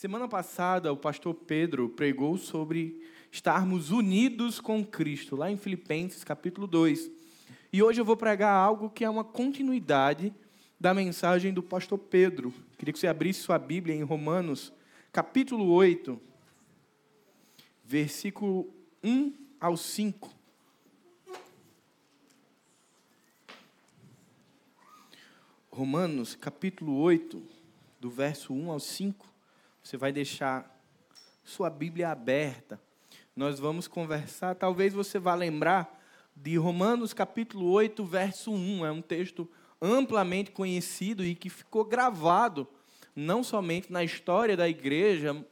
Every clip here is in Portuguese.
Semana passada, o pastor Pedro pregou sobre estarmos unidos com Cristo, lá em Filipenses capítulo 2. E hoje eu vou pregar algo que é uma continuidade da mensagem do pastor Pedro. Queria que você abrisse sua Bíblia em Romanos, capítulo 8, versículo 1 ao 5. Romanos, capítulo 8, do verso 1 ao 5. Você vai deixar sua Bíblia aberta. Nós vamos conversar. Talvez você vá lembrar de Romanos capítulo 8, verso 1. É um texto amplamente conhecido e que ficou gravado não somente na história da igreja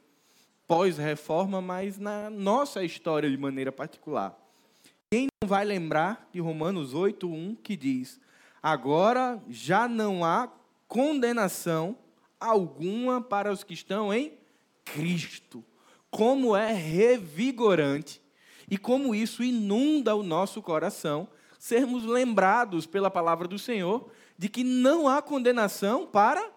pós-reforma, mas na nossa história de maneira particular. Quem não vai lembrar de Romanos 8, 1, que diz: Agora já não há condenação alguma para os que estão em Cristo. Como é revigorante e como isso inunda o nosso coração, sermos lembrados pela palavra do Senhor de que não há condenação para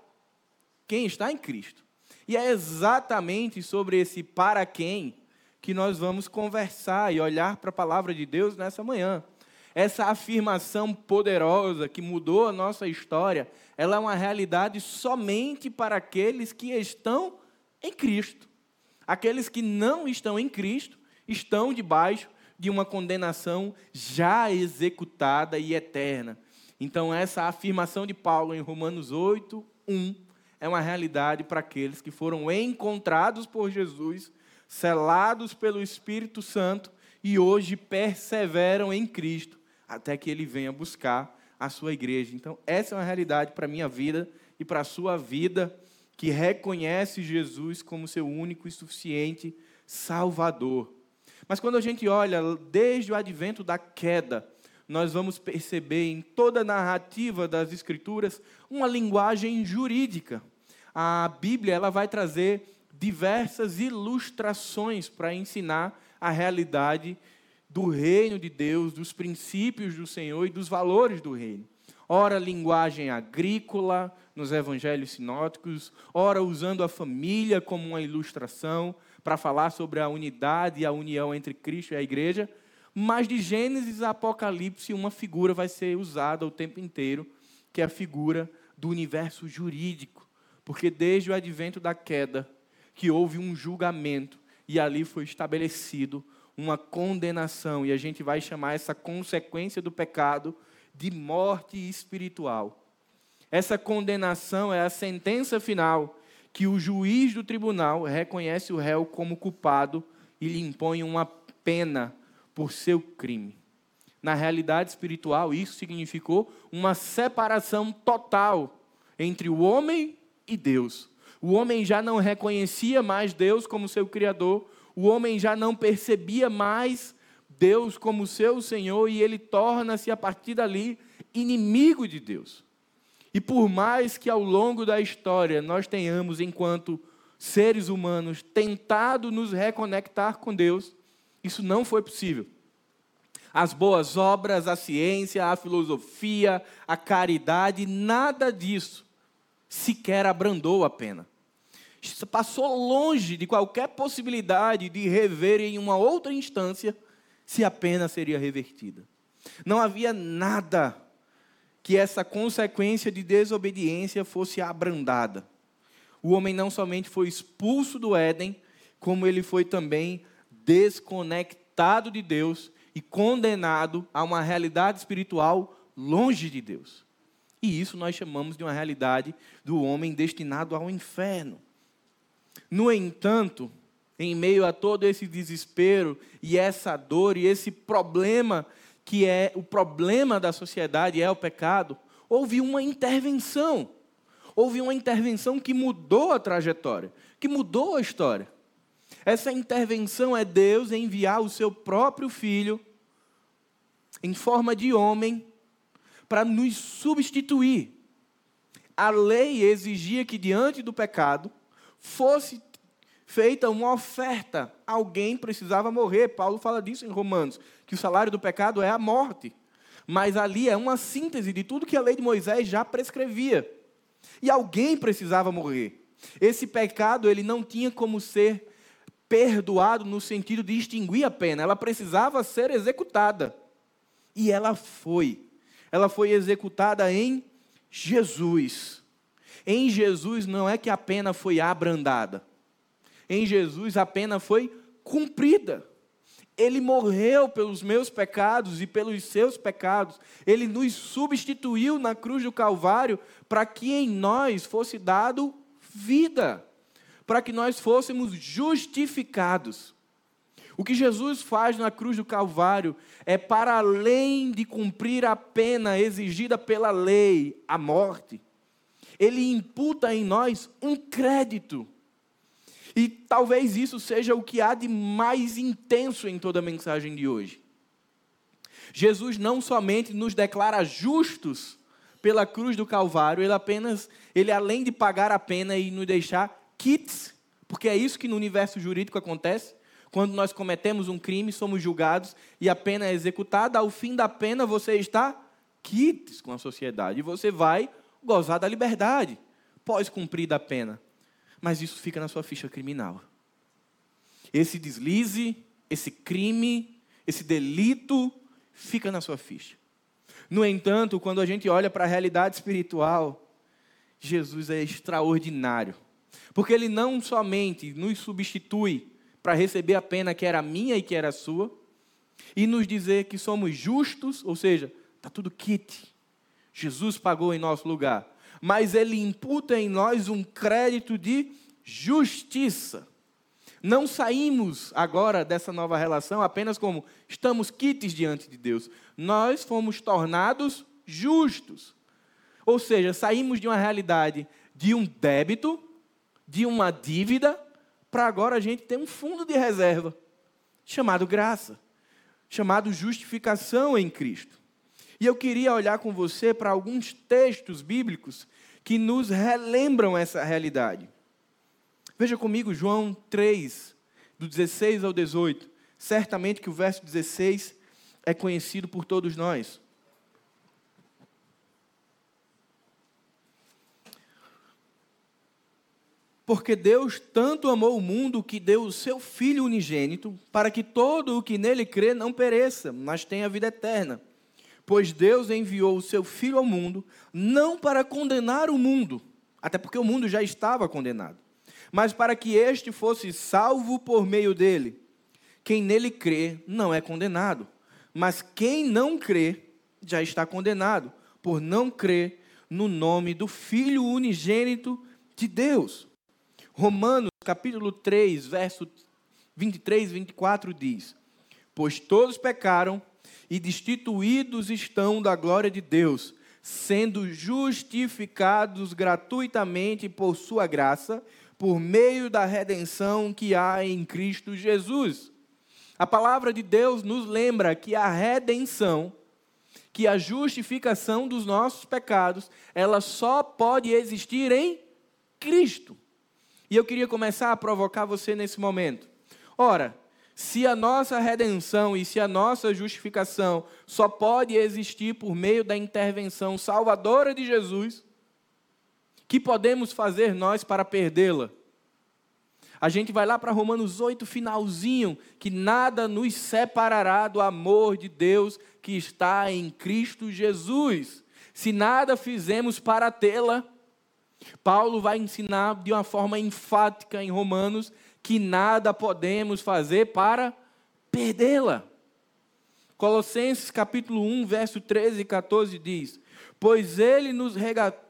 quem está em Cristo. E é exatamente sobre esse para quem que nós vamos conversar e olhar para a palavra de Deus nessa manhã. Essa afirmação poderosa que mudou a nossa história, ela é uma realidade somente para aqueles que estão em Cristo. Aqueles que não estão em Cristo estão debaixo de uma condenação já executada e eterna. Então, essa afirmação de Paulo em Romanos 8, 1, é uma realidade para aqueles que foram encontrados por Jesus, selados pelo Espírito Santo e hoje perseveram em Cristo até que ele venha buscar a sua igreja. Então, essa é uma realidade para a minha vida e para a sua vida, que reconhece Jesus como seu único e suficiente Salvador. Mas quando a gente olha desde o advento da queda, nós vamos perceber em toda a narrativa das Escrituras uma linguagem jurídica. A Bíblia ela vai trazer diversas ilustrações para ensinar a realidade do reino de Deus, dos princípios do Senhor e dos valores do reino. Ora, linguagem agrícola nos evangelhos sinóticos, ora, usando a família como uma ilustração para falar sobre a unidade e a união entre Cristo e a igreja. Mas de Gênesis a Apocalipse, uma figura vai ser usada o tempo inteiro, que é a figura do universo jurídico. Porque desde o advento da queda, que houve um julgamento e ali foi estabelecido uma condenação, e a gente vai chamar essa consequência do pecado de morte espiritual. Essa condenação é a sentença final que o juiz do tribunal reconhece o réu como culpado e lhe impõe uma pena por seu crime. Na realidade espiritual, isso significou uma separação total entre o homem e Deus. O homem já não reconhecia mais Deus como seu criador, o homem já não percebia mais Deus como seu Senhor e ele torna-se a partir dali inimigo de Deus. E por mais que ao longo da história nós tenhamos, enquanto seres humanos, tentado nos reconectar com Deus, isso não foi possível. As boas obras, a ciência, a filosofia, a caridade, nada disso sequer abrandou a pena passou longe de qualquer possibilidade de rever em uma outra instância se a pena seria revertida. Não havia nada que essa consequência de desobediência fosse abrandada. O homem não somente foi expulso do Éden, como ele foi também desconectado de Deus e condenado a uma realidade espiritual longe de Deus. E isso nós chamamos de uma realidade do homem destinado ao inferno. No entanto, em meio a todo esse desespero e essa dor e esse problema que é o problema da sociedade é o pecado, houve uma intervenção. Houve uma intervenção que mudou a trajetória, que mudou a história. Essa intervenção é Deus enviar o seu próprio filho em forma de homem para nos substituir. A lei exigia que diante do pecado fosse feita uma oferta, alguém precisava morrer. Paulo fala disso em Romanos, que o salário do pecado é a morte. Mas ali é uma síntese de tudo que a lei de Moisés já prescrevia. E alguém precisava morrer. Esse pecado, ele não tinha como ser perdoado no sentido de extinguir a pena, ela precisava ser executada. E ela foi. Ela foi executada em Jesus. Em Jesus não é que a pena foi abrandada. Em Jesus a pena foi cumprida. Ele morreu pelos meus pecados e pelos seus pecados. Ele nos substituiu na cruz do Calvário para que em nós fosse dado vida, para que nós fôssemos justificados. O que Jesus faz na cruz do Calvário é para além de cumprir a pena exigida pela lei, a morte. Ele imputa em nós um crédito e talvez isso seja o que há de mais intenso em toda a mensagem de hoje. Jesus não somente nos declara justos pela cruz do Calvário, ele apenas, ele além de pagar a pena e nos deixar kits, porque é isso que no universo jurídico acontece. Quando nós cometemos um crime, somos julgados e a pena é executada, ao fim da pena você está kits com a sociedade e você vai gozar da liberdade pós cumprida a pena mas isso fica na sua ficha criminal. Esse deslize, esse crime, esse delito fica na sua ficha. No entanto, quando a gente olha para a realidade espiritual, Jesus é extraordinário. Porque ele não somente nos substitui para receber a pena que era minha e que era sua, e nos dizer que somos justos, ou seja, está tudo kit. Jesus pagou em nosso lugar mas ele imputa em nós um crédito de justiça. Não saímos agora dessa nova relação apenas como estamos quites diante de Deus. Nós fomos tornados justos. Ou seja, saímos de uma realidade de um débito, de uma dívida, para agora a gente ter um fundo de reserva, chamado graça, chamado justificação em Cristo. E eu queria olhar com você para alguns textos bíblicos que nos relembram essa realidade. Veja comigo João 3, do 16 ao 18. Certamente que o verso 16 é conhecido por todos nós. Porque Deus tanto amou o mundo que deu o seu Filho unigênito, para que todo o que nele crê não pereça, mas tenha vida eterna. Pois Deus enviou o seu Filho ao mundo, não para condenar o mundo, até porque o mundo já estava condenado, mas para que este fosse salvo por meio dele. Quem nele crê não é condenado, mas quem não crê já está condenado, por não crer no nome do Filho unigênito de Deus. Romanos capítulo 3, verso 23 e 24 diz: Pois todos pecaram e destituídos estão da glória de Deus, sendo justificados gratuitamente por sua graça, por meio da redenção que há em Cristo Jesus. A palavra de Deus nos lembra que a redenção, que a justificação dos nossos pecados, ela só pode existir em Cristo. E eu queria começar a provocar você nesse momento. Ora, se a nossa redenção e se a nossa justificação só pode existir por meio da intervenção salvadora de Jesus, que podemos fazer nós para perdê-la? A gente vai lá para Romanos 8, finalzinho, que nada nos separará do amor de Deus que está em Cristo Jesus. Se nada fizemos para tê-la, Paulo vai ensinar de uma forma enfática em Romanos que nada podemos fazer para perdê-la. Colossenses capítulo 1, verso 13 e 14 diz: Pois ele nos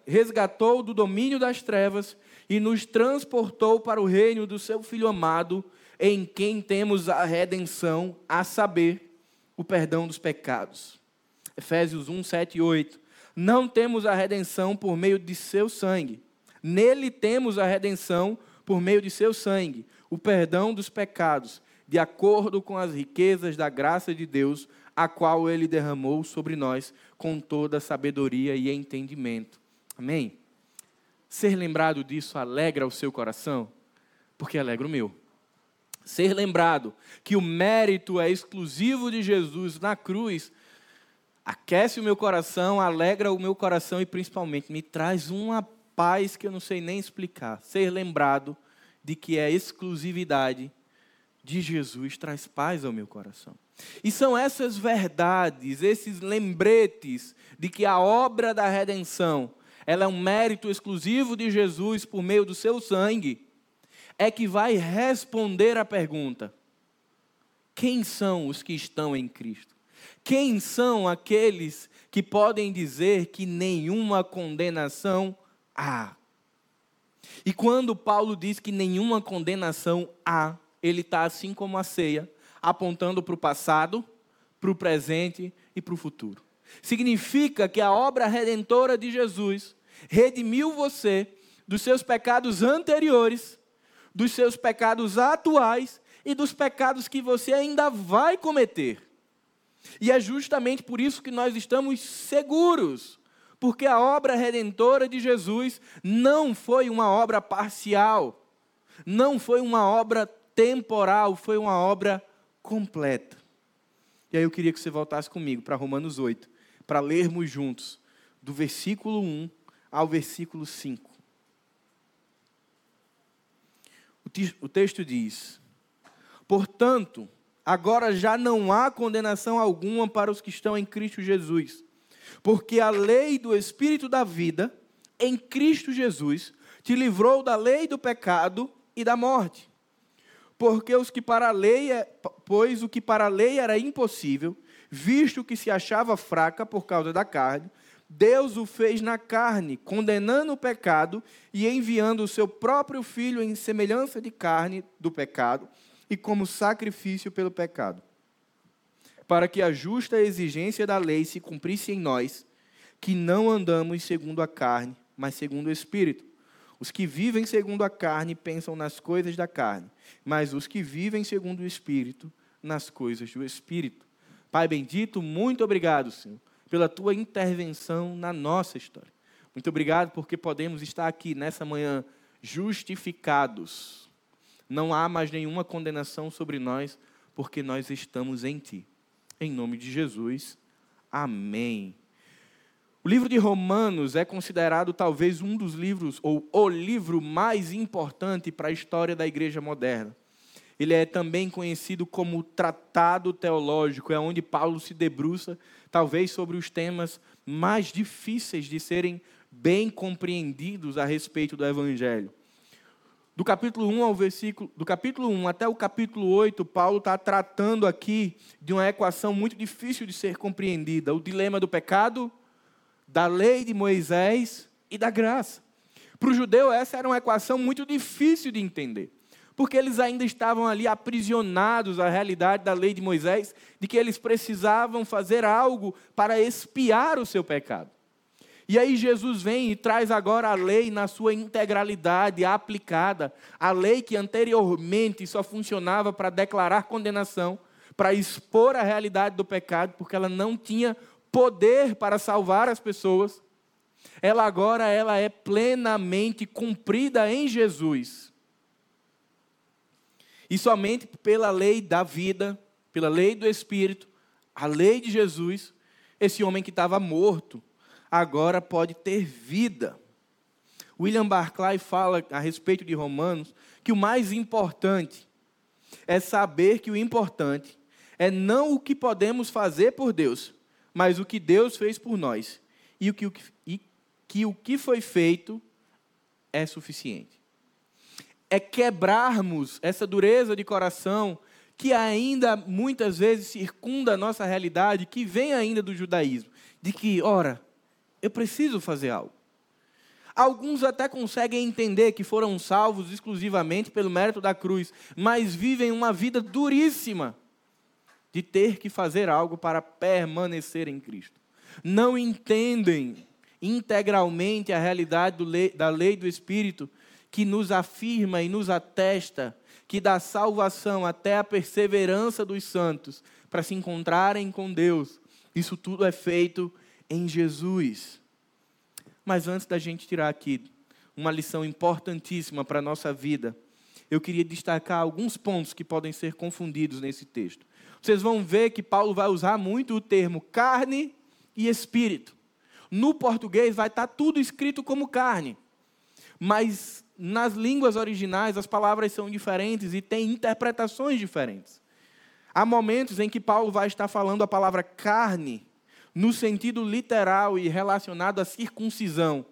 resgatou do domínio das trevas e nos transportou para o reino do seu Filho amado, em quem temos a redenção, a saber, o perdão dos pecados. Efésios 1, 7 e 8. Não temos a redenção por meio de seu sangue. Nele temos a redenção por meio de seu sangue, o perdão dos pecados, de acordo com as riquezas da graça de Deus, a qual ele derramou sobre nós com toda sabedoria e entendimento. Amém? Ser lembrado disso alegra o seu coração, porque alegra o meu. Ser lembrado que o mérito é exclusivo de Jesus na cruz aquece o meu coração, alegra o meu coração e principalmente me traz uma paz que eu não sei nem explicar. Ser lembrado de que é exclusividade de Jesus traz paz ao meu coração. E são essas verdades, esses lembretes de que a obra da redenção, ela é um mérito exclusivo de Jesus por meio do seu sangue, é que vai responder a pergunta: quem são os que estão em Cristo? Quem são aqueles que podem dizer que nenhuma condenação há? E quando Paulo diz que nenhuma condenação há, ele está assim como a ceia, apontando para o passado, para o presente e para o futuro. Significa que a obra redentora de Jesus redimiu você dos seus pecados anteriores, dos seus pecados atuais e dos pecados que você ainda vai cometer. E é justamente por isso que nós estamos seguros, porque a obra redentora de Jesus não foi uma obra parcial, não foi uma obra temporal, foi uma obra completa. E aí eu queria que você voltasse comigo para Romanos 8, para lermos juntos, do versículo 1 ao versículo 5. O texto diz: Portanto, agora já não há condenação alguma para os que estão em Cristo Jesus, porque a lei do Espírito da vida, em Cristo Jesus, te livrou da lei do pecado e da morte. Porque os que para a lei, é, pois o que para a lei era impossível, visto que se achava fraca por causa da carne, Deus o fez na carne, condenando o pecado e enviando o seu próprio filho em semelhança de carne do pecado e como sacrifício pelo pecado, para que a justa exigência da lei se cumprisse em nós, que não andamos segundo a carne, mas segundo o espírito. Os que vivem segundo a carne pensam nas coisas da carne, mas os que vivem segundo o Espírito, nas coisas do Espírito. Pai bendito, muito obrigado, Senhor, pela tua intervenção na nossa história. Muito obrigado porque podemos estar aqui nessa manhã justificados. Não há mais nenhuma condenação sobre nós, porque nós estamos em Ti. Em nome de Jesus. Amém. O livro de Romanos é considerado talvez um dos livros, ou o livro mais importante para a história da igreja moderna. Ele é também conhecido como tratado teológico, é onde Paulo se debruça, talvez, sobre os temas mais difíceis de serem bem compreendidos a respeito do Evangelho. Do capítulo 1 ao versículo, do capítulo 1 até o capítulo 8, Paulo está tratando aqui de uma equação muito difícil de ser compreendida: o dilema do pecado, da lei de Moisés e da graça. Para o judeu, essa era uma equação muito difícil de entender, porque eles ainda estavam ali aprisionados à realidade da lei de Moisés, de que eles precisavam fazer algo para expiar o seu pecado. E aí Jesus vem e traz agora a lei na sua integralidade aplicada, a lei que anteriormente só funcionava para declarar condenação, para expor a realidade do pecado, porque ela não tinha poder para salvar as pessoas, ela agora ela é plenamente cumprida em Jesus. E somente pela lei da vida, pela lei do Espírito, a lei de Jesus, esse homem que estava morto, agora pode ter vida. William Barclay fala a respeito de Romanos que o mais importante é saber que o importante é não o que podemos fazer por Deus, mas o que Deus fez por nós e, o que, e que o que foi feito é suficiente. É quebrarmos essa dureza de coração que ainda muitas vezes circunda a nossa realidade, que vem ainda do judaísmo, de que, ora, eu preciso fazer algo. Alguns até conseguem entender que foram salvos exclusivamente pelo mérito da cruz, mas vivem uma vida duríssima de ter que fazer algo para permanecer em Cristo. Não entendem integralmente a realidade lei, da lei do Espírito que nos afirma e nos atesta que da salvação até a perseverança dos santos para se encontrarem com Deus, isso tudo é feito em Jesus. Mas antes da gente tirar aqui uma lição importantíssima para a nossa vida, eu queria destacar alguns pontos que podem ser confundidos nesse texto vocês vão ver que Paulo vai usar muito o termo carne e espírito. No português vai estar tudo escrito como carne. mas nas línguas originais as palavras são diferentes e têm interpretações diferentes. Há momentos em que Paulo vai estar falando a palavra carne no sentido literal e relacionado à circuncisão.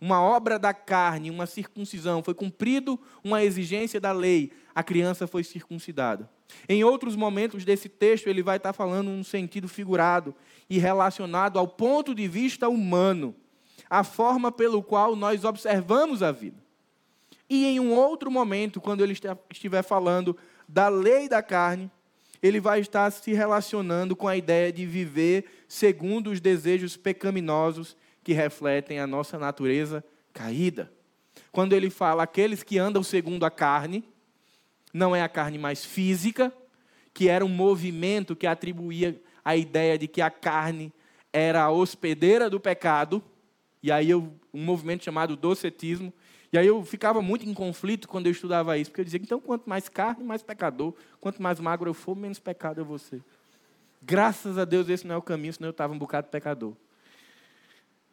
Uma obra da carne, uma circuncisão, foi cumprido uma exigência da lei, a criança foi circuncidada. Em outros momentos desse texto, ele vai estar falando num sentido figurado e relacionado ao ponto de vista humano, a forma pelo qual nós observamos a vida. E em um outro momento, quando ele estiver falando da lei da carne, ele vai estar se relacionando com a ideia de viver segundo os desejos pecaminosos que refletem a nossa natureza caída. Quando ele fala aqueles que andam segundo a carne, não é a carne mais física, que era um movimento que atribuía a ideia de que a carne era a hospedeira do pecado, e aí eu, um movimento chamado docetismo, e aí eu ficava muito em conflito quando eu estudava isso, porque eu dizia, então quanto mais carne, mais pecador, quanto mais magro eu for, menos pecado eu vou ser. Graças a Deus esse não é o caminho, senão eu estava um bocado pecador.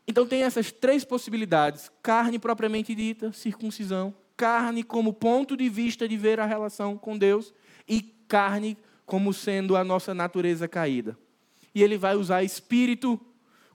Então tem essas três possibilidades: carne propriamente dita, circuncisão, carne como ponto de vista de ver a relação com Deus e carne como sendo a nossa natureza caída. E ele vai usar espírito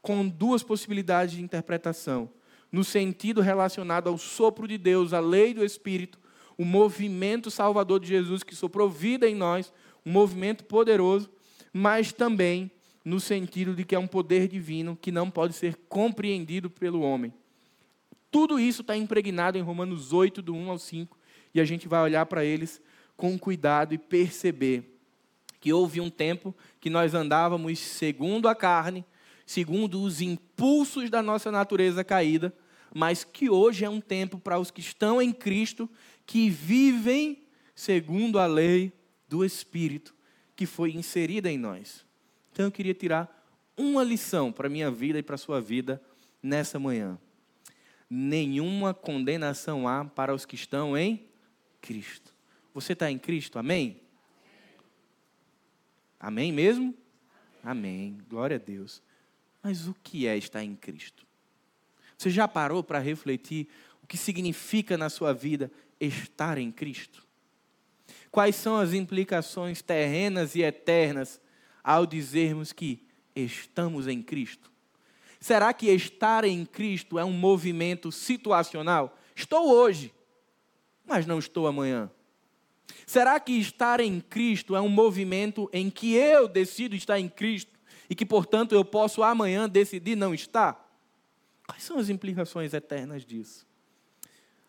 com duas possibilidades de interpretação no sentido relacionado ao sopro de Deus, a lei do Espírito, o movimento salvador de Jesus que soprou vida em nós, um movimento poderoso, mas também no sentido de que é um poder divino que não pode ser compreendido pelo homem. Tudo isso está impregnado em Romanos 8, do 1 ao 5, e a gente vai olhar para eles com cuidado e perceber que houve um tempo que nós andávamos segundo a carne, segundo os impulsos da nossa natureza caída, mas que hoje é um tempo para os que estão em Cristo, que vivem segundo a lei do Espírito que foi inserida em nós. Então eu queria tirar uma lição para a minha vida e para a sua vida nessa manhã. Nenhuma condenação há para os que estão em Cristo. Você está em Cristo, amém? Amém mesmo? Amém. Glória a Deus. Mas o que é estar em Cristo? Você já parou para refletir o que significa na sua vida estar em Cristo? Quais são as implicações terrenas e eternas ao dizermos que estamos em Cristo? Será que estar em Cristo é um movimento situacional? Estou hoje, mas não estou amanhã. Será que estar em Cristo é um movimento em que eu decido estar em Cristo e que, portanto, eu posso amanhã decidir não estar? Quais são as implicações eternas disso?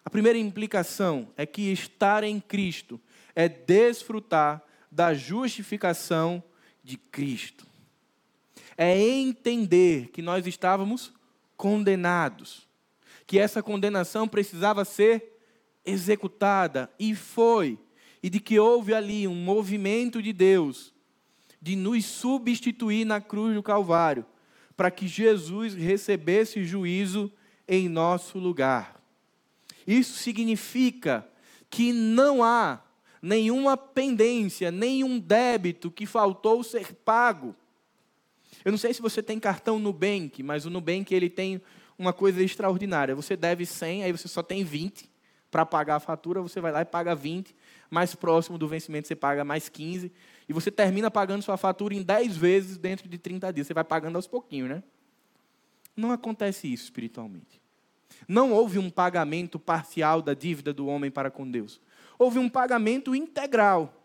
A primeira implicação é que estar em Cristo é desfrutar da justificação de Cristo. É entender que nós estávamos condenados, que essa condenação precisava ser executada e foi, e de que houve ali um movimento de Deus de nos substituir na cruz do Calvário, para que Jesus recebesse juízo em nosso lugar. Isso significa que não há nenhuma pendência, nenhum débito que faltou ser pago. Eu não sei se você tem cartão Nubank, mas o Nubank ele tem uma coisa extraordinária. Você deve 100, aí você só tem 20 para pagar a fatura, você vai lá e paga 20. Mais próximo do vencimento você paga mais 15 e você termina pagando sua fatura em 10 vezes dentro de 30 dias. Você vai pagando aos pouquinhos, né? Não acontece isso espiritualmente. Não houve um pagamento parcial da dívida do homem para com Deus. Houve um pagamento integral.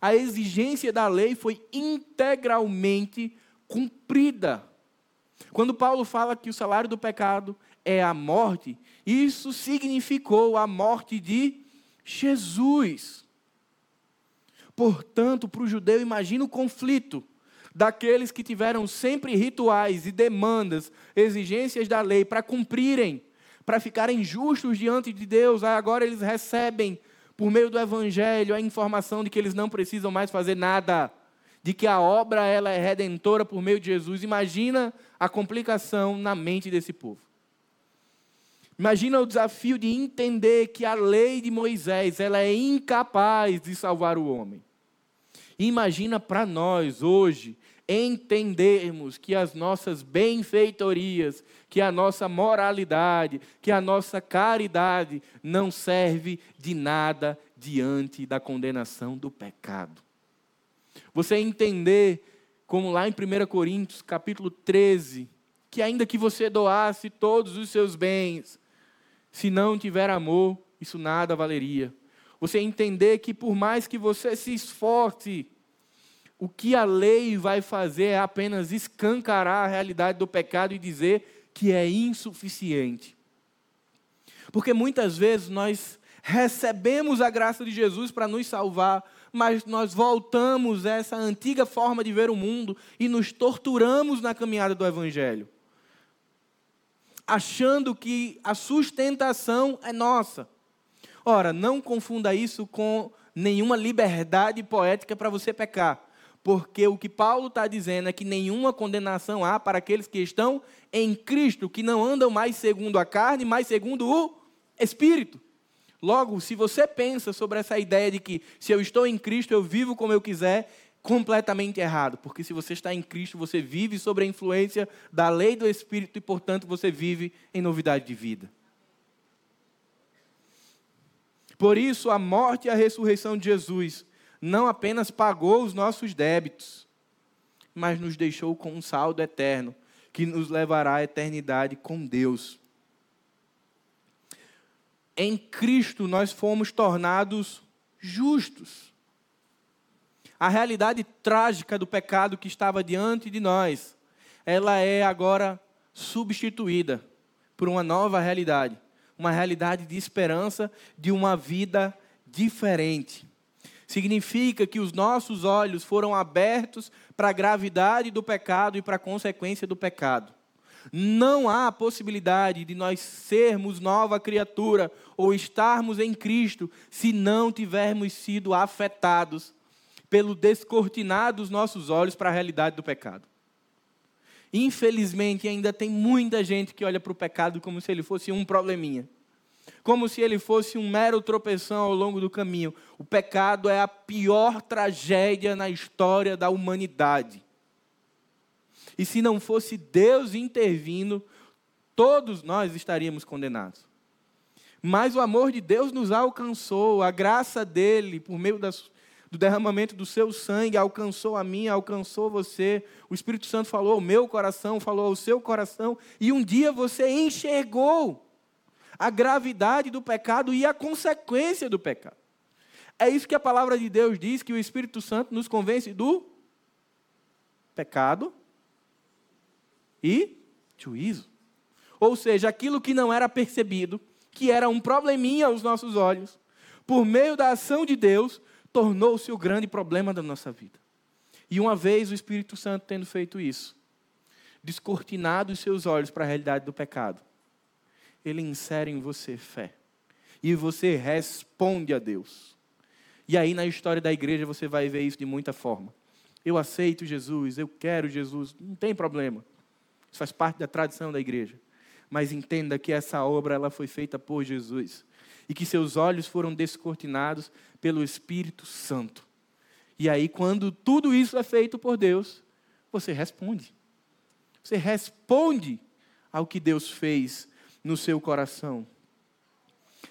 A exigência da lei foi integralmente cumprida. Quando Paulo fala que o salário do pecado é a morte, isso significou a morte de Jesus. Portanto, para o judeu, imagina o conflito daqueles que tiveram sempre rituais e demandas, exigências da lei para cumprirem, para ficarem justos diante de Deus. Aí agora eles recebem, por meio do evangelho, a informação de que eles não precisam mais fazer nada, de que a obra ela é redentora por meio de Jesus. Imagina a complicação na mente desse povo. Imagina o desafio de entender que a lei de Moisés ela é incapaz de salvar o homem. Imagina para nós hoje entendermos que as nossas benfeitorias, que a nossa moralidade, que a nossa caridade não serve de nada diante da condenação do pecado. Você entender, como lá em 1 Coríntios, capítulo 13, que ainda que você doasse todos os seus bens, se não tiver amor, isso nada valeria. Você entender que por mais que você se esforce, o que a lei vai fazer é apenas escancarar a realidade do pecado e dizer que é insuficiente. Porque muitas vezes nós recebemos a graça de Jesus para nos salvar, mas nós voltamos a essa antiga forma de ver o mundo e nos torturamos na caminhada do Evangelho, achando que a sustentação é nossa. Ora, não confunda isso com nenhuma liberdade poética para você pecar porque o que Paulo está dizendo é que nenhuma condenação há para aqueles que estão em Cristo, que não andam mais segundo a carne, mas segundo o Espírito. Logo, se você pensa sobre essa ideia de que se eu estou em Cristo, eu vivo como eu quiser, completamente errado, porque se você está em Cristo, você vive sob a influência da lei do Espírito e, portanto, você vive em novidade de vida. Por isso, a morte e a ressurreição de Jesus não apenas pagou os nossos débitos, mas nos deixou com um saldo eterno, que nos levará à eternidade com Deus. Em Cristo nós fomos tornados justos. A realidade trágica do pecado que estava diante de nós, ela é agora substituída por uma nova realidade, uma realidade de esperança de uma vida diferente significa que os nossos olhos foram abertos para a gravidade do pecado e para a consequência do pecado. Não há possibilidade de nós sermos nova criatura ou estarmos em Cristo se não tivermos sido afetados pelo descortinar dos nossos olhos para a realidade do pecado. Infelizmente, ainda tem muita gente que olha para o pecado como se ele fosse um probleminha como se ele fosse um mero tropeção ao longo do caminho. O pecado é a pior tragédia na história da humanidade. E se não fosse Deus intervindo, todos nós estaríamos condenados. Mas o amor de Deus nos alcançou, a graça dele, por meio das, do derramamento do seu sangue, alcançou a mim, alcançou você. O Espírito Santo falou ao meu coração, falou ao seu coração, e um dia você enxergou a gravidade do pecado e a consequência do pecado. É isso que a palavra de Deus diz, que o Espírito Santo nos convence do pecado e juízo. Ou seja, aquilo que não era percebido, que era um probleminha aos nossos olhos, por meio da ação de Deus, tornou-se o grande problema da nossa vida. E uma vez o Espírito Santo tendo feito isso, descortinado os seus olhos para a realidade do pecado, ele insere em você fé. E você responde a Deus. E aí na história da igreja você vai ver isso de muita forma. Eu aceito Jesus, eu quero Jesus, não tem problema. Isso faz parte da tradição da igreja. Mas entenda que essa obra ela foi feita por Jesus e que seus olhos foram descortinados pelo Espírito Santo. E aí quando tudo isso é feito por Deus, você responde. Você responde ao que Deus fez no seu coração.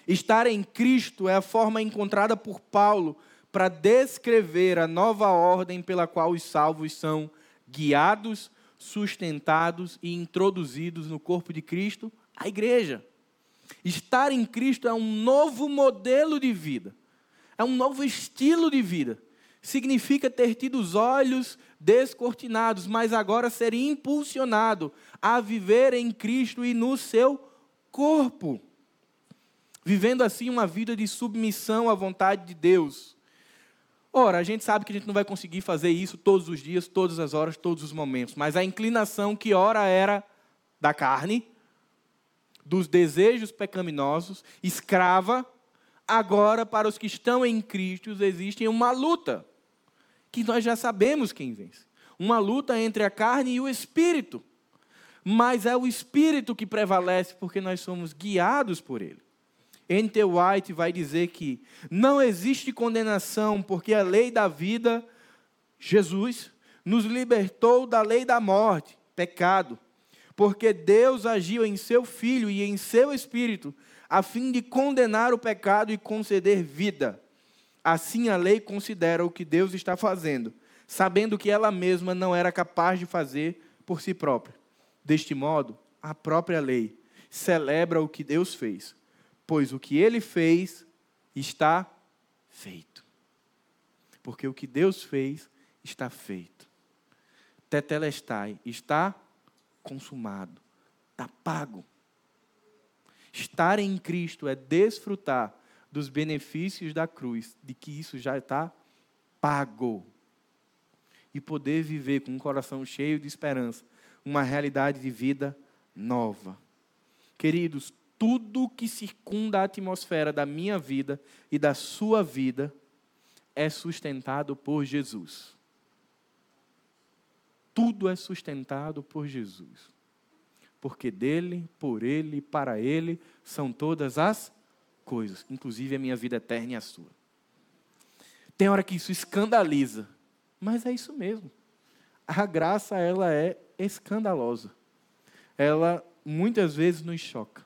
Estar em Cristo é a forma encontrada por Paulo para descrever a nova ordem pela qual os salvos são guiados, sustentados e introduzidos no corpo de Cristo, a igreja. Estar em Cristo é um novo modelo de vida, é um novo estilo de vida. Significa ter tido os olhos descortinados, mas agora ser impulsionado a viver em Cristo e no seu corpo, vivendo assim uma vida de submissão à vontade de Deus. Ora, a gente sabe que a gente não vai conseguir fazer isso todos os dias, todas as horas, todos os momentos, mas a inclinação que ora era da carne, dos desejos pecaminosos, escrava, agora para os que estão em Cristo existe uma luta, que nós já sabemos quem vence. Uma luta entre a carne e o espírito mas é o Espírito que prevalece porque nós somos guiados por Ele. N.T. White vai dizer que não existe condenação porque a lei da vida, Jesus, nos libertou da lei da morte, pecado, porque Deus agiu em seu Filho e em seu Espírito, a fim de condenar o pecado e conceder vida. Assim a lei considera o que Deus está fazendo, sabendo que ela mesma não era capaz de fazer por si própria. Deste modo, a própria lei celebra o que Deus fez, pois o que ele fez está feito. Porque o que Deus fez está feito. Tetelestai, está consumado, está pago. Estar em Cristo é desfrutar dos benefícios da cruz, de que isso já está pago. E poder viver com um coração cheio de esperança, uma realidade de vida nova. Queridos, tudo que circunda a atmosfera da minha vida e da sua vida é sustentado por Jesus. Tudo é sustentado por Jesus. Porque dele, por ele, para ele são todas as coisas, inclusive a minha vida eterna e a sua. Tem hora que isso escandaliza, mas é isso mesmo. A graça ela é escandalosa. Ela muitas vezes nos choca.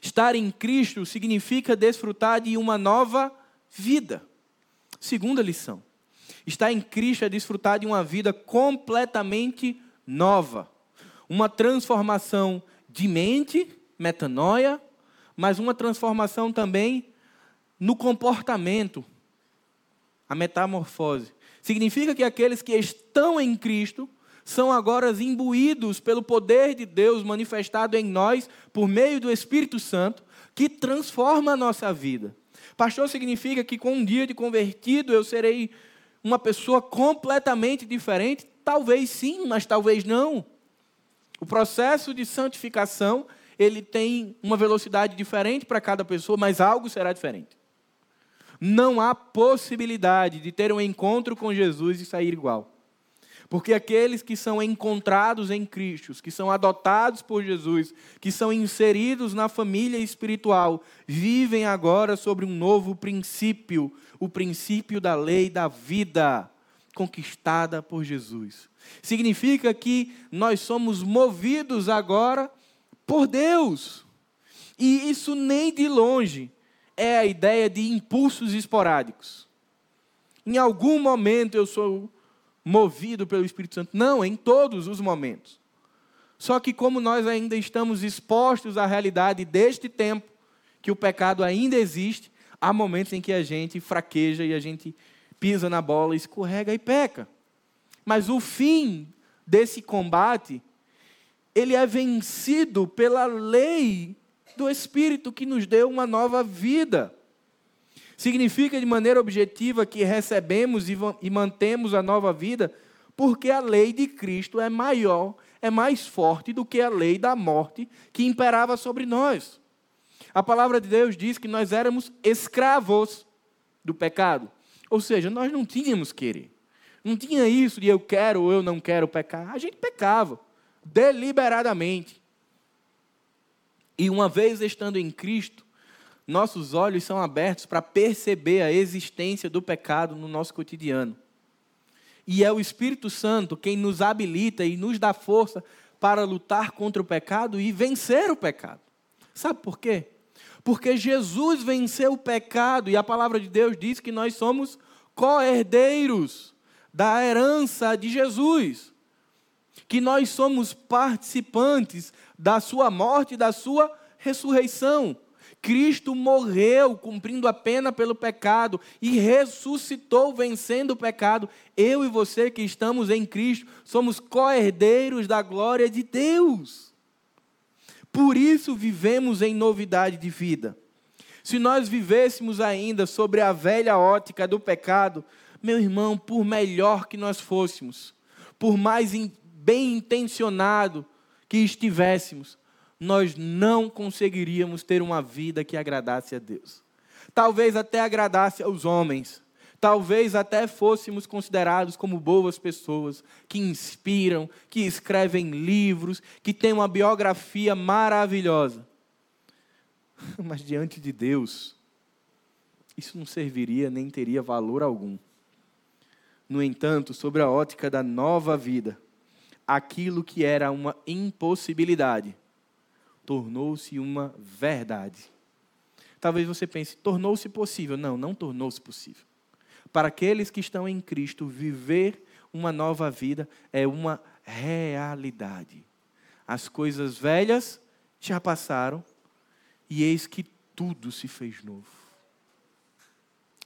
Estar em Cristo significa desfrutar de uma nova vida. Segunda lição. Estar em Cristo é desfrutar de uma vida completamente nova. Uma transformação de mente, metanoia, mas uma transformação também no comportamento, a metamorfose. Significa que aqueles que estão em Cristo são agora imbuídos pelo poder de Deus manifestado em nós por meio do Espírito Santo, que transforma a nossa vida. Pastor significa que com um dia de convertido eu serei uma pessoa completamente diferente? Talvez sim, mas talvez não. O processo de santificação, ele tem uma velocidade diferente para cada pessoa, mas algo será diferente. Não há possibilidade de ter um encontro com Jesus e sair igual. Porque aqueles que são encontrados em Cristo, que são adotados por Jesus, que são inseridos na família espiritual, vivem agora sobre um novo princípio, o princípio da lei da vida, conquistada por Jesus. Significa que nós somos movidos agora por Deus. E isso nem de longe é a ideia de impulsos esporádicos. Em algum momento eu sou movido pelo Espírito Santo. Não, em todos os momentos. Só que, como nós ainda estamos expostos à realidade deste tempo, que o pecado ainda existe, há momentos em que a gente fraqueja e a gente pisa na bola, escorrega e peca. Mas o fim desse combate, ele é vencido pela lei do Espírito que nos deu uma nova vida. Significa de maneira objetiva que recebemos e mantemos a nova vida porque a lei de Cristo é maior, é mais forte do que a lei da morte que imperava sobre nós. A palavra de Deus diz que nós éramos escravos do pecado. Ou seja, nós não tínhamos querer. Não tinha isso de eu quero ou eu não quero pecar. A gente pecava deliberadamente. E uma vez estando em Cristo, nossos olhos são abertos para perceber a existência do pecado no nosso cotidiano. E é o Espírito Santo quem nos habilita e nos dá força para lutar contra o pecado e vencer o pecado. Sabe por quê? Porque Jesus venceu o pecado e a palavra de Deus diz que nós somos co-herdeiros da herança de Jesus. Que nós somos participantes da sua morte e da sua ressurreição. Cristo morreu cumprindo a pena pelo pecado e ressuscitou vencendo o pecado. Eu e você que estamos em Cristo somos co-herdeiros da glória de Deus. Por isso vivemos em novidade de vida. Se nós vivêssemos ainda sobre a velha ótica do pecado, meu irmão, por melhor que nós fôssemos, por mais bem intencionado que estivéssemos, nós não conseguiríamos ter uma vida que agradasse a Deus. Talvez até agradasse aos homens, talvez até fôssemos considerados como boas pessoas, que inspiram, que escrevem livros, que têm uma biografia maravilhosa. Mas diante de Deus, isso não serviria nem teria valor algum. No entanto, sobre a ótica da nova vida, aquilo que era uma impossibilidade tornou-se uma verdade. Talvez você pense, tornou-se possível. Não, não tornou-se possível. Para aqueles que estão em Cristo, viver uma nova vida é uma realidade. As coisas velhas já passaram e eis que tudo se fez novo.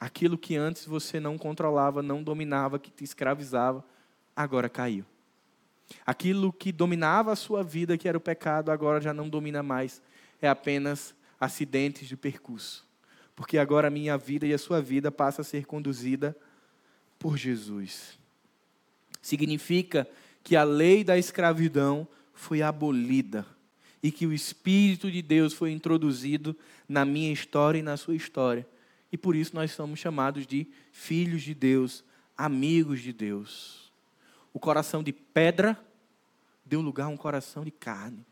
Aquilo que antes você não controlava, não dominava, que te escravizava, agora caiu. Aquilo que dominava a sua vida, que era o pecado, agora já não domina mais. É apenas acidentes de percurso. Porque agora a minha vida e a sua vida passa a ser conduzida por Jesus. Significa que a lei da escravidão foi abolida e que o Espírito de Deus foi introduzido na minha história e na sua história. E por isso nós somos chamados de filhos de Deus, amigos de Deus. O coração de pedra deu lugar a um coração de carne.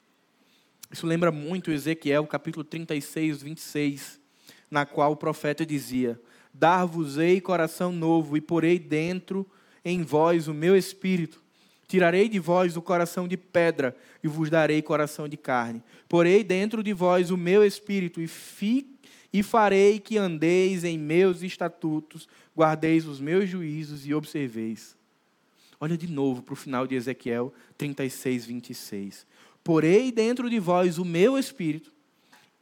Isso lembra muito Ezequiel, capítulo 36, 26, na qual o profeta dizia: Dar-vos-ei coração novo e porei dentro em vós o meu espírito. Tirarei de vós o coração de pedra e vos darei coração de carne. Porei dentro de vós o meu espírito e, fi, e farei que andeis em meus estatutos, guardeis os meus juízos e observeis. Olha de novo para o final de Ezequiel 36, 26. Porei dentro de vós o meu espírito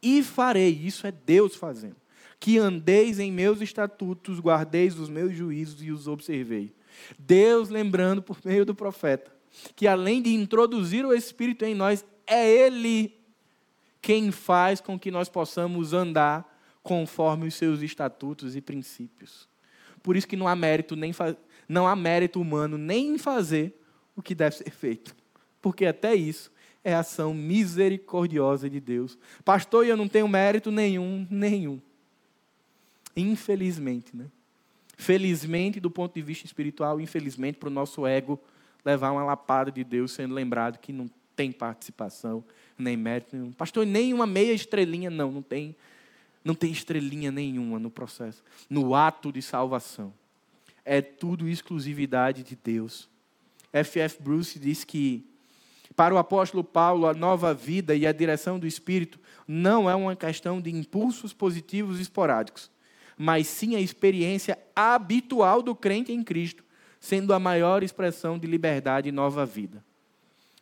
e farei, isso é Deus fazendo, que andeis em meus estatutos, guardeis os meus juízos e os observei. Deus lembrando por meio do profeta que além de introduzir o espírito em nós, é ele quem faz com que nós possamos andar conforme os seus estatutos e princípios. Por isso que não há mérito nem não há mérito humano nem em fazer o que deve ser feito, porque até isso é ação misericordiosa de Deus. Pastor, eu não tenho mérito nenhum, nenhum. Infelizmente, né? Felizmente, do ponto de vista espiritual, infelizmente, para o nosso ego levar uma lapada de Deus, sendo lembrado que não tem participação, nem mérito nenhum. Pastor, nem uma meia estrelinha, não, não tem, não tem estrelinha nenhuma no processo, no ato de salvação. É tudo exclusividade de Deus. F.F. Bruce diz que para o apóstolo Paulo, a nova vida e a direção do Espírito não é uma questão de impulsos positivos esporádicos, mas sim a experiência habitual do crente em Cristo, sendo a maior expressão de liberdade e nova vida.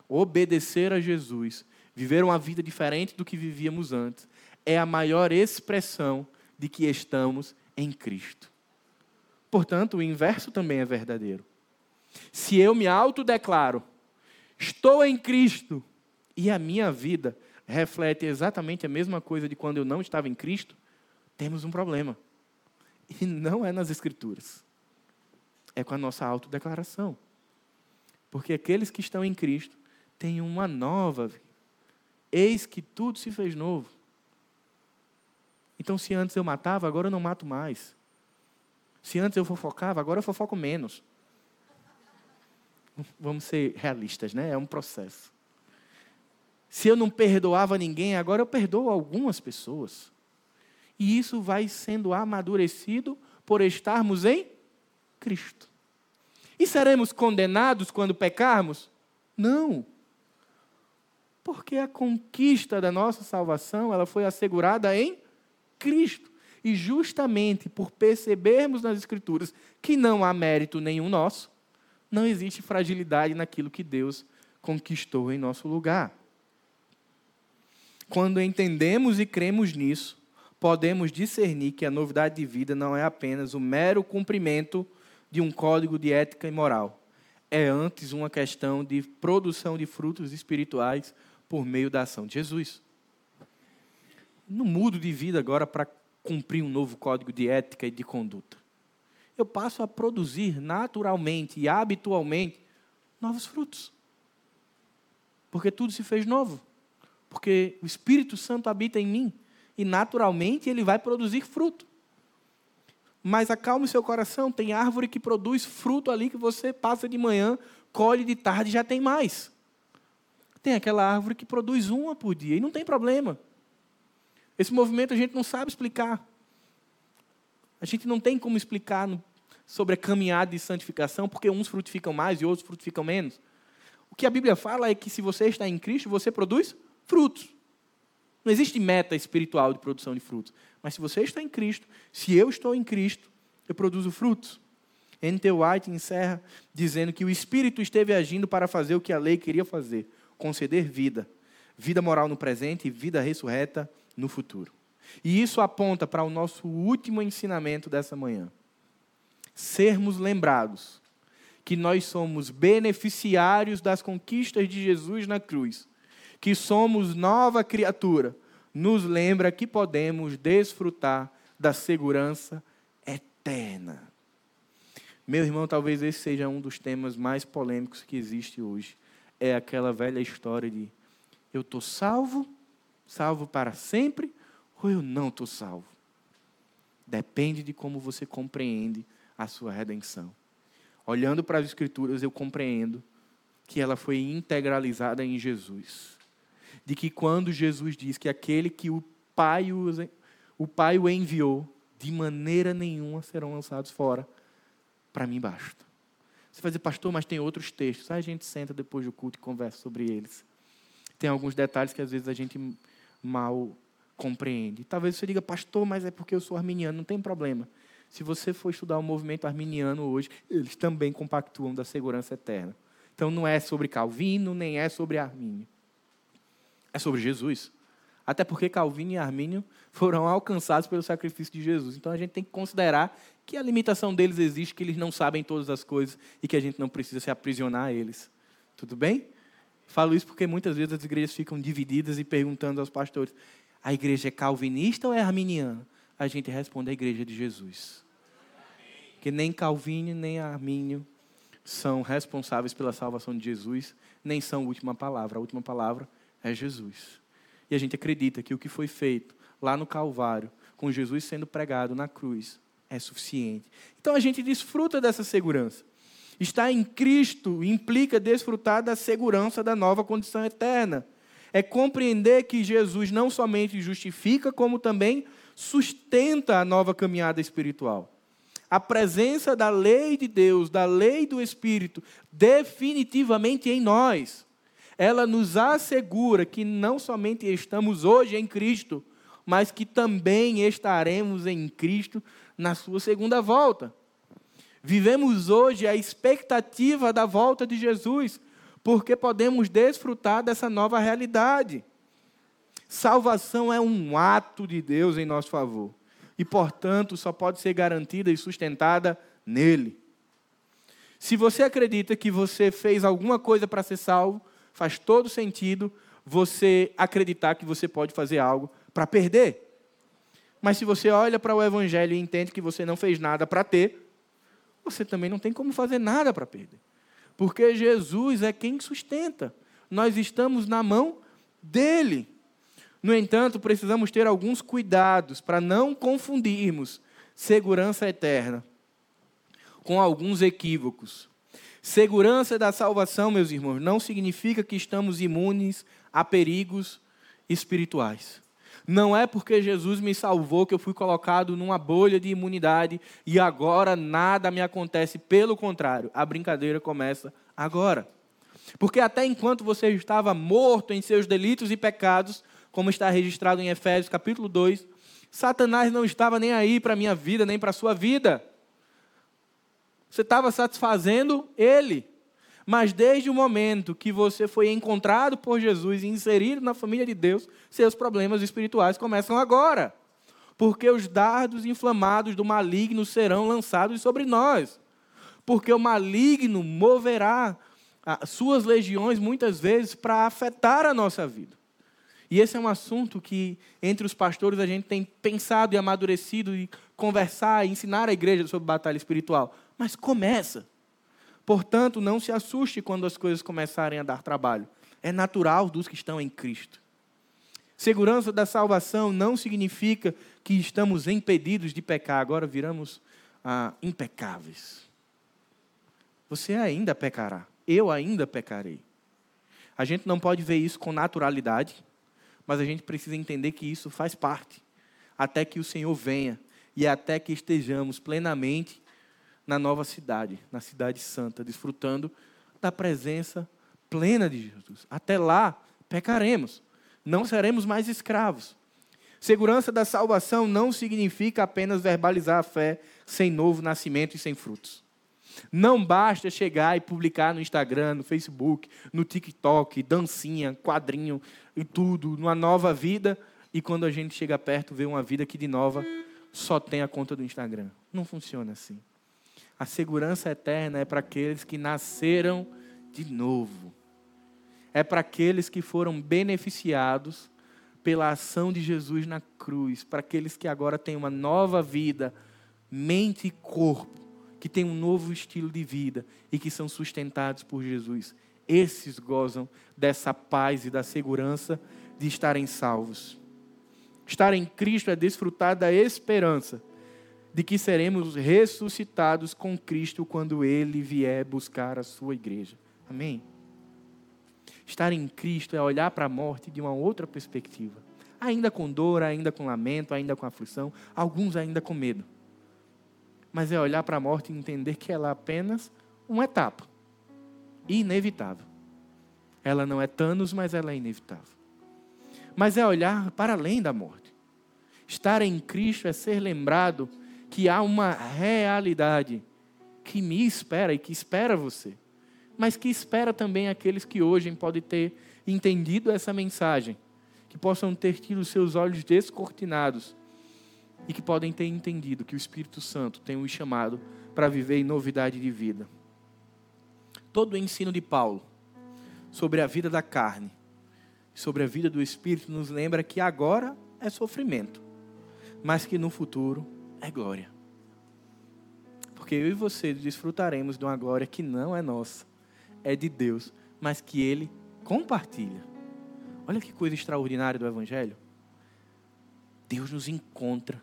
Obedecer a Jesus, viver uma vida diferente do que vivíamos antes, é a maior expressão de que estamos em Cristo. Portanto, o inverso também é verdadeiro. Se eu me autodeclaro Estou em Cristo e a minha vida reflete exatamente a mesma coisa de quando eu não estava em Cristo, temos um problema. E não é nas Escrituras, é com a nossa autodeclaração. Porque aqueles que estão em Cristo têm uma nova vida. Eis que tudo se fez novo. Então, se antes eu matava, agora eu não mato mais. Se antes eu fofocava, agora eu fofoco menos. Vamos ser realistas, né? É um processo. Se eu não perdoava ninguém, agora eu perdoo algumas pessoas. E isso vai sendo amadurecido por estarmos em Cristo. E seremos condenados quando pecarmos? Não. Porque a conquista da nossa salvação, ela foi assegurada em Cristo. E justamente por percebermos nas Escrituras que não há mérito nenhum nosso, não existe fragilidade naquilo que Deus conquistou em nosso lugar. Quando entendemos e cremos nisso, podemos discernir que a novidade de vida não é apenas o mero cumprimento de um código de ética e moral. É antes uma questão de produção de frutos espirituais por meio da ação de Jesus. Não mudo de vida agora para cumprir um novo código de ética e de conduta eu passo a produzir naturalmente e habitualmente novos frutos. Porque tudo se fez novo. Porque o Espírito Santo habita em mim e naturalmente ele vai produzir fruto. Mas acalme seu coração, tem árvore que produz fruto ali que você passa de manhã, colhe de tarde e já tem mais. Tem aquela árvore que produz uma por dia e não tem problema. Esse movimento a gente não sabe explicar. A gente não tem como explicar sobre a caminhada de santificação, porque uns frutificam mais e outros frutificam menos. O que a Bíblia fala é que se você está em Cristo, você produz frutos. Não existe meta espiritual de produção de frutos. Mas se você está em Cristo, se eu estou em Cristo, eu produzo frutos. N.T. White encerra dizendo que o Espírito esteve agindo para fazer o que a lei queria fazer: conceder vida. Vida moral no presente e vida ressurreta no futuro. E isso aponta para o nosso último ensinamento dessa manhã. Sermos lembrados que nós somos beneficiários das conquistas de Jesus na cruz, que somos nova criatura, nos lembra que podemos desfrutar da segurança eterna. Meu irmão, talvez esse seja um dos temas mais polêmicos que existe hoje. É aquela velha história de eu estou salvo, salvo para sempre, ou eu não estou salvo. Depende de como você compreende a sua redenção. Olhando para as Escrituras, eu compreendo que ela foi integralizada em Jesus. De que quando Jesus diz que aquele que o Pai o, o, pai o enviou, de maneira nenhuma serão lançados fora, para mim basta. Você vai dizer, pastor, mas tem outros textos. Aí a gente senta depois do culto e conversa sobre eles. Tem alguns detalhes que às vezes a gente mal compreende. Talvez você diga, pastor, mas é porque eu sou arminiano. Não tem problema. Se você for estudar o movimento arminiano hoje, eles também compactuam da segurança eterna. Então não é sobre Calvino, nem é sobre Armínio. É sobre Jesus. Até porque Calvino e Armínio foram alcançados pelo sacrifício de Jesus. Então a gente tem que considerar que a limitação deles existe, que eles não sabem todas as coisas e que a gente não precisa se aprisionar a eles. Tudo bem? Falo isso porque muitas vezes as igrejas ficam divididas e perguntando aos pastores: a igreja é calvinista ou é arminiana? A gente responde a igreja de Jesus. Que nem Calvino nem Armínio são responsáveis pela salvação de Jesus, nem são a última palavra. A última palavra é Jesus. E a gente acredita que o que foi feito lá no Calvário, com Jesus sendo pregado na cruz, é suficiente. Então a gente desfruta dessa segurança. Estar em Cristo implica desfrutar da segurança da nova condição eterna. É compreender que Jesus não somente justifica, como também sustenta a nova caminhada espiritual. A presença da lei de Deus, da lei do Espírito, definitivamente em nós, ela nos assegura que não somente estamos hoje em Cristo, mas que também estaremos em Cristo na sua segunda volta. Vivemos hoje a expectativa da volta de Jesus, porque podemos desfrutar dessa nova realidade. Salvação é um ato de Deus em nosso favor e, portanto, só pode ser garantida e sustentada nele. Se você acredita que você fez alguma coisa para ser salvo, faz todo sentido você acreditar que você pode fazer algo para perder. Mas se você olha para o Evangelho e entende que você não fez nada para ter, você também não tem como fazer nada para perder. Porque Jesus é quem sustenta. Nós estamos na mão dele. No entanto, precisamos ter alguns cuidados para não confundirmos segurança eterna com alguns equívocos. Segurança da salvação, meus irmãos, não significa que estamos imunes a perigos espirituais. Não é porque Jesus me salvou que eu fui colocado numa bolha de imunidade e agora nada me acontece. Pelo contrário, a brincadeira começa agora. Porque até enquanto você estava morto em seus delitos e pecados, como está registrado em Efésios capítulo 2, Satanás não estava nem aí para a minha vida, nem para a sua vida. Você estava satisfazendo ele. Mas desde o momento que você foi encontrado por Jesus e inserido na família de Deus, seus problemas espirituais começam agora. Porque os dardos inflamados do maligno serão lançados sobre nós. Porque o maligno moverá suas legiões muitas vezes para afetar a nossa vida. E esse é um assunto que, entre os pastores, a gente tem pensado e amadurecido e conversar e ensinar a igreja sobre batalha espiritual. Mas começa. Portanto, não se assuste quando as coisas começarem a dar trabalho. É natural dos que estão em Cristo. Segurança da salvação não significa que estamos impedidos de pecar, agora viramos ah, impecáveis. Você ainda pecará, eu ainda pecarei. A gente não pode ver isso com naturalidade, mas a gente precisa entender que isso faz parte, até que o Senhor venha e até que estejamos plenamente na nova cidade, na cidade santa, desfrutando da presença plena de Jesus. Até lá, pecaremos, não seremos mais escravos. Segurança da salvação não significa apenas verbalizar a fé sem novo nascimento e sem frutos. Não basta chegar e publicar no Instagram, no Facebook, no TikTok, dancinha, quadrinho e tudo, numa nova vida, e quando a gente chega perto, vê uma vida que de nova só tem a conta do Instagram. Não funciona assim. A segurança eterna é para aqueles que nasceram de novo. É para aqueles que foram beneficiados pela ação de Jesus na cruz, para aqueles que agora têm uma nova vida, mente e corpo, que têm um novo estilo de vida e que são sustentados por Jesus. Esses gozam dessa paz e da segurança de estarem salvos. Estar em Cristo é desfrutar da esperança de que seremos ressuscitados com Cristo quando Ele vier buscar a sua igreja. Amém? Estar em Cristo é olhar para a morte de uma outra perspectiva. Ainda com dor, ainda com lamento, ainda com aflição, alguns ainda com medo. Mas é olhar para a morte e entender que ela é apenas uma etapa inevitável. Ela não é Thanos, mas ela é inevitável. Mas é olhar para além da morte. Estar em Cristo é ser lembrado que há uma realidade que me espera e que espera você mas que espera também aqueles que hoje podem ter entendido essa mensagem, que possam ter tido seus olhos descortinados e que podem ter entendido que o Espírito Santo tem os chamado para viver em novidade de vida. Todo o ensino de Paulo sobre a vida da carne, sobre a vida do Espírito, nos lembra que agora é sofrimento, mas que no futuro é glória. Porque eu e você desfrutaremos de uma glória que não é nossa, é de Deus, mas que ele compartilha. Olha que coisa extraordinária do Evangelho. Deus nos encontra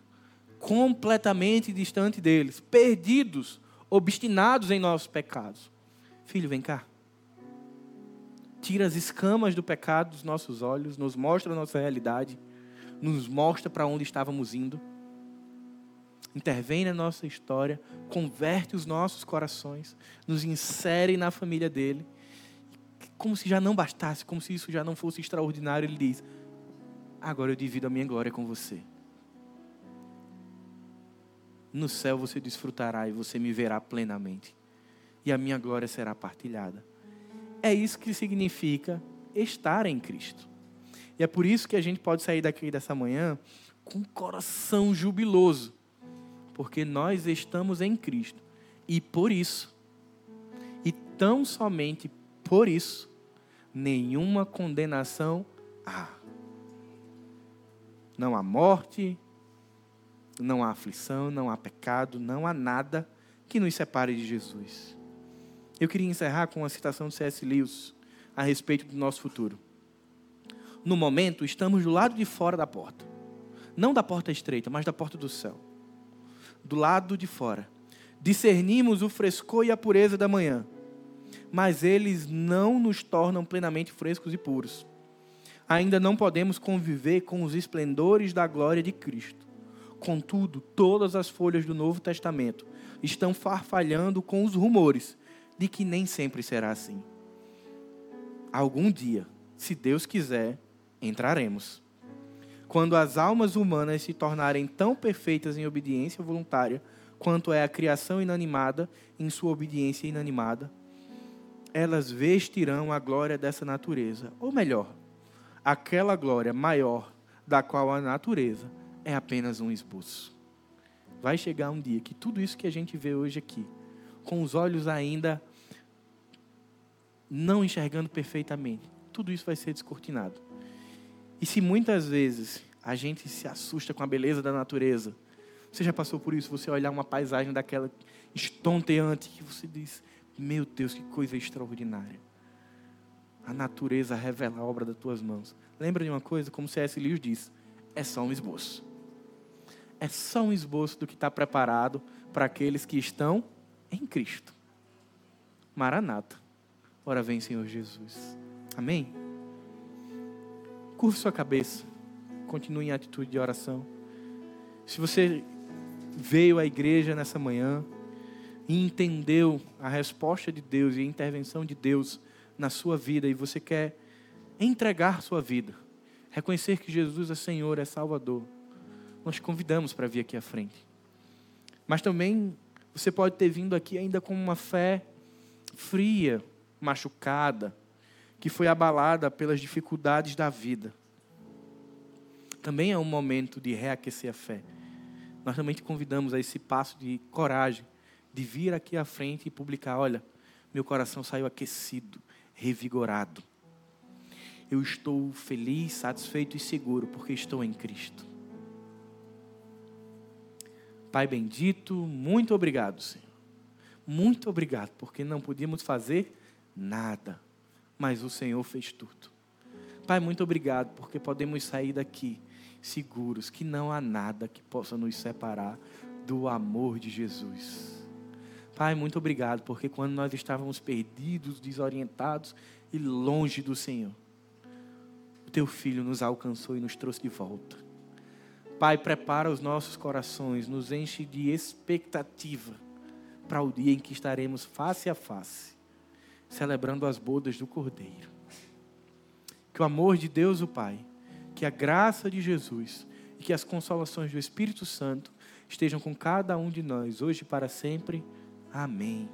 completamente distante deles, perdidos, obstinados em nossos pecados. Filho, vem cá. Tira as escamas do pecado dos nossos olhos, nos mostra a nossa realidade, nos mostra para onde estávamos indo intervém na nossa história, converte os nossos corações, nos insere na família dele. Como se já não bastasse, como se isso já não fosse extraordinário, ele diz: Agora eu divido a minha glória com você. No céu você desfrutará e você me verá plenamente, e a minha glória será partilhada. É isso que significa estar em Cristo. E é por isso que a gente pode sair daqui dessa manhã com um coração jubiloso, porque nós estamos em Cristo. E por isso, e tão somente por isso, nenhuma condenação há. Não há morte, não há aflição, não há pecado, não há nada que nos separe de Jesus. Eu queria encerrar com uma citação de C.S. Lewis a respeito do nosso futuro. No momento, estamos do lado de fora da porta. Não da porta estreita, mas da porta do céu do lado de fora. Discernimos o frescor e a pureza da manhã, mas eles não nos tornam plenamente frescos e puros. Ainda não podemos conviver com os esplendores da glória de Cristo. Contudo, todas as folhas do Novo Testamento estão farfalhando com os rumores de que nem sempre será assim. Algum dia, se Deus quiser, entraremos quando as almas humanas se tornarem tão perfeitas em obediência voluntária quanto é a criação inanimada em sua obediência inanimada, elas vestirão a glória dessa natureza, ou melhor, aquela glória maior da qual a natureza é apenas um esboço. Vai chegar um dia que tudo isso que a gente vê hoje aqui, com os olhos ainda não enxergando perfeitamente, tudo isso vai ser descortinado. E se muitas vezes a gente se assusta com a beleza da natureza, você já passou por isso? Você olhar uma paisagem daquela estonteante que você diz: Meu Deus, que coisa extraordinária. A natureza revela a obra das tuas mãos. Lembra de uma coisa? Como C.S. Lewis diz: é só um esboço. É só um esboço do que está preparado para aqueles que estão em Cristo. Maranata. Ora vem, Senhor Jesus. Amém? Curva sua cabeça. Continue em atitude de oração. Se você veio à igreja nessa manhã, e entendeu a resposta de Deus e a intervenção de Deus na sua vida e você quer entregar sua vida, reconhecer que Jesus é Senhor, é Salvador, nós te convidamos para vir aqui à frente. Mas também você pode ter vindo aqui ainda com uma fé fria, machucada, que foi abalada pelas dificuldades da vida. Também é um momento de reaquecer a fé. Nós também te convidamos a esse passo de coragem, de vir aqui à frente e publicar: olha, meu coração saiu aquecido, revigorado. Eu estou feliz, satisfeito e seguro porque estou em Cristo. Pai bendito, muito obrigado, Senhor. Muito obrigado, porque não podíamos fazer nada, mas o Senhor fez tudo. Pai, muito obrigado, porque podemos sair daqui seguros que não há nada que possa nos separar do amor de Jesus. Pai, muito obrigado, porque quando nós estávamos perdidos, desorientados e longe do Senhor, o teu filho nos alcançou e nos trouxe de volta. Pai, prepara os nossos corações, nos enche de expectativa para o dia em que estaremos face a face, celebrando as bodas do Cordeiro. Que o amor de Deus, o Pai, que a graça de Jesus e que as consolações do Espírito Santo estejam com cada um de nós, hoje e para sempre. Amém.